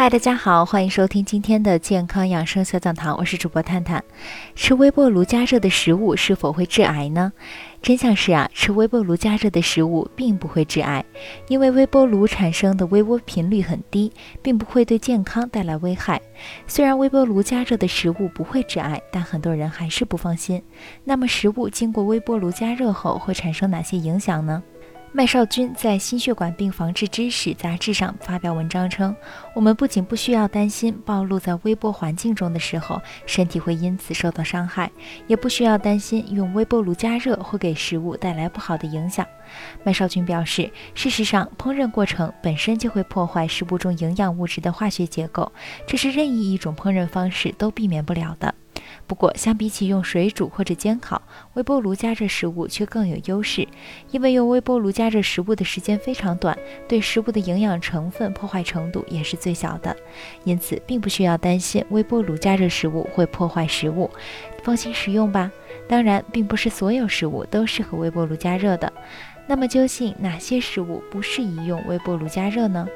嗨，大家好，欢迎收听今天的健康养生小讲堂，我是主播探探。吃微波炉加热的食物是否会致癌呢？真相是啊，吃微波炉加热的食物并不会致癌，因为微波炉产生的微波频率很低，并不会对健康带来危害。虽然微波炉加热的食物不会致癌，但很多人还是不放心。那么，食物经过微波炉加热后会产生哪些影响呢？麦少军在《心血管病防治知识》杂志上发表文章称，我们不仅不需要担心暴露在微波环境中的时候身体会因此受到伤害，也不需要担心用微波炉加热会给食物带来不好的影响。麦少军表示，事实上，烹饪过程本身就会破坏食物中营养物质的化学结构，这是任意一种烹饪方式都避免不了的。不过，相比起用水煮或者煎烤，微波炉加热食物却更有优势，因为用微波炉加热食物的时间非常短，对食物的营养成分破坏程度也是最小的，因此并不需要担心微波炉加热食物会破坏食物，放心食用吧。当然，并不是所有食物都适合微波炉加热的。那么，究竟哪些食物不适宜用微波炉加热呢？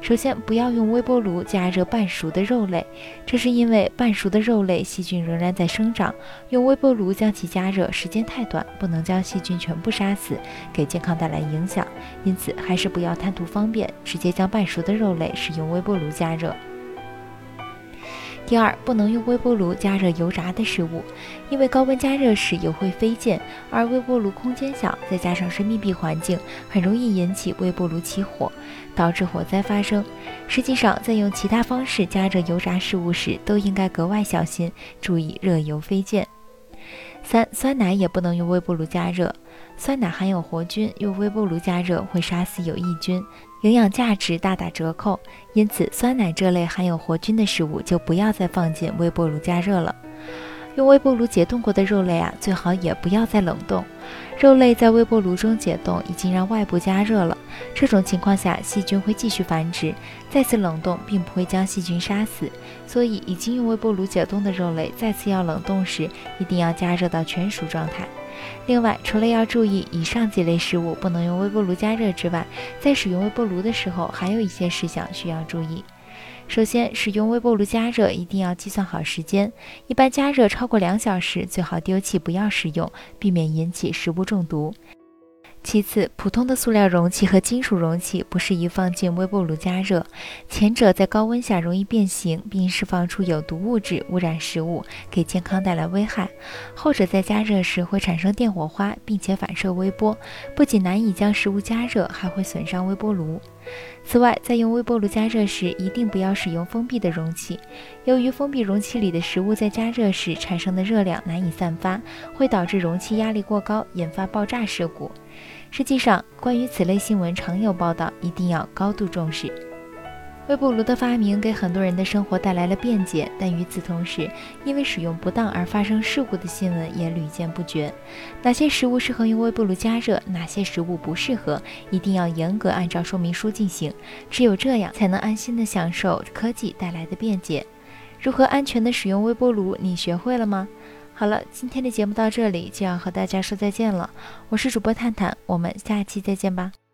首先，不要用微波炉加热半熟的肉类，这是因为半熟的肉类细菌仍然在生长，用微波炉将其加热时间太短，不能将细菌全部杀死，给健康带来影响。因此，还是不要贪图方便，直接将半熟的肉类使用微波炉加热。第二，不能用微波炉加热油炸的食物，因为高温加热时油会飞溅，而微波炉空间小，再加上是密闭环境，很容易引起微波炉起火，导致火灾发生。实际上，在用其他方式加热油炸食物时，都应该格外小心，注意热油飞溅。三，酸奶也不能用微波炉加热，酸奶含有活菌，用微波炉加热会杀死有益菌。营养价值大打折扣，因此酸奶这类含有活菌的食物就不要再放进微波炉加热了。用微波炉解冻过的肉类啊，最好也不要再冷冻。肉类在微波炉中解冻已经让外部加热了，这种情况下细菌会继续繁殖，再次冷冻并不会将细菌杀死。所以已经用微波炉解冻的肉类再次要冷冻时，一定要加热到全熟状态。另外，除了要注意以上几类食物不能用微波炉加热之外，在使用微波炉的时候，还有一些事项需要注意。首先，使用微波炉加热一定要计算好时间，一般加热超过两小时，最好丢弃不要使用，避免引起食物中毒。其次，普通的塑料容器和金属容器不适宜放进微波炉加热，前者在高温下容易变形并释放出有毒物质，污染食物，给健康带来危害；后者在加热时会产生电火花，并且反射微波，不仅难以将食物加热，还会损伤微波炉。此外，在用微波炉加热时，一定不要使用封闭的容器，由于封闭容器里的食物在加热时产生的热量难以散发，会导致容器压力过高，引发爆炸事故。实际上，关于此类新闻常有报道，一定要高度重视。微波炉的发明给很多人的生活带来了便捷，但与此同时，因为使用不当而发生事故的新闻也屡见不绝。哪些食物适合用微波炉加热，哪些食物不适合，一定要严格按照说明书进行。只有这样，才能安心的享受科技带来的便捷。如何安全的使用微波炉，你学会了吗？好了，今天的节目到这里就要和大家说再见了。我是主播探探，我们下期再见吧。